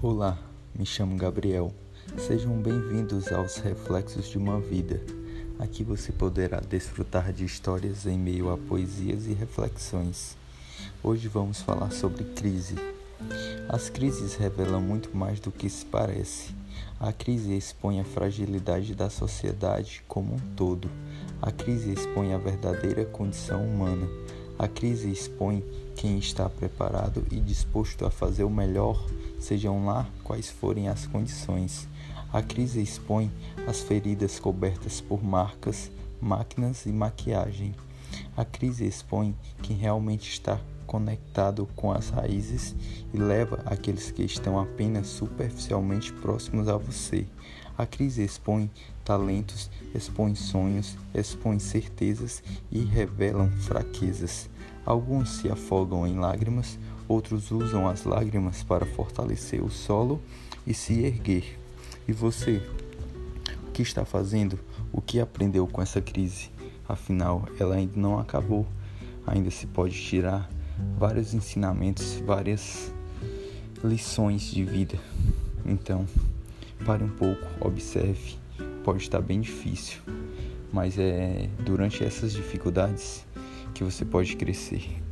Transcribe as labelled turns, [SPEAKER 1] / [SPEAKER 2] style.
[SPEAKER 1] Olá, me chamo Gabriel. Sejam bem-vindos aos Reflexos de uma Vida. Aqui você poderá desfrutar de histórias em meio a poesias e reflexões. Hoje vamos falar sobre crise. As crises revelam muito mais do que se parece. A crise expõe a fragilidade da sociedade como um todo. A crise expõe a verdadeira condição humana. A crise expõe quem está preparado e disposto a fazer o melhor, sejam lá quais forem as condições. A crise expõe as feridas cobertas por marcas, máquinas e maquiagem. A crise expõe quem realmente está conectado com as raízes e leva aqueles que estão apenas superficialmente próximos a você. A crise expõe talentos, expõe sonhos, expõe certezas e revelam fraquezas. Alguns se afogam em lágrimas, outros usam as lágrimas para fortalecer o solo e se erguer. E você? O que está fazendo? O que aprendeu com essa crise? Afinal, ela ainda não acabou. Ainda se pode tirar vários ensinamentos, várias lições de vida. Então, pare um pouco, observe. Pode estar bem difícil, mas é durante essas dificuldades que você pode crescer.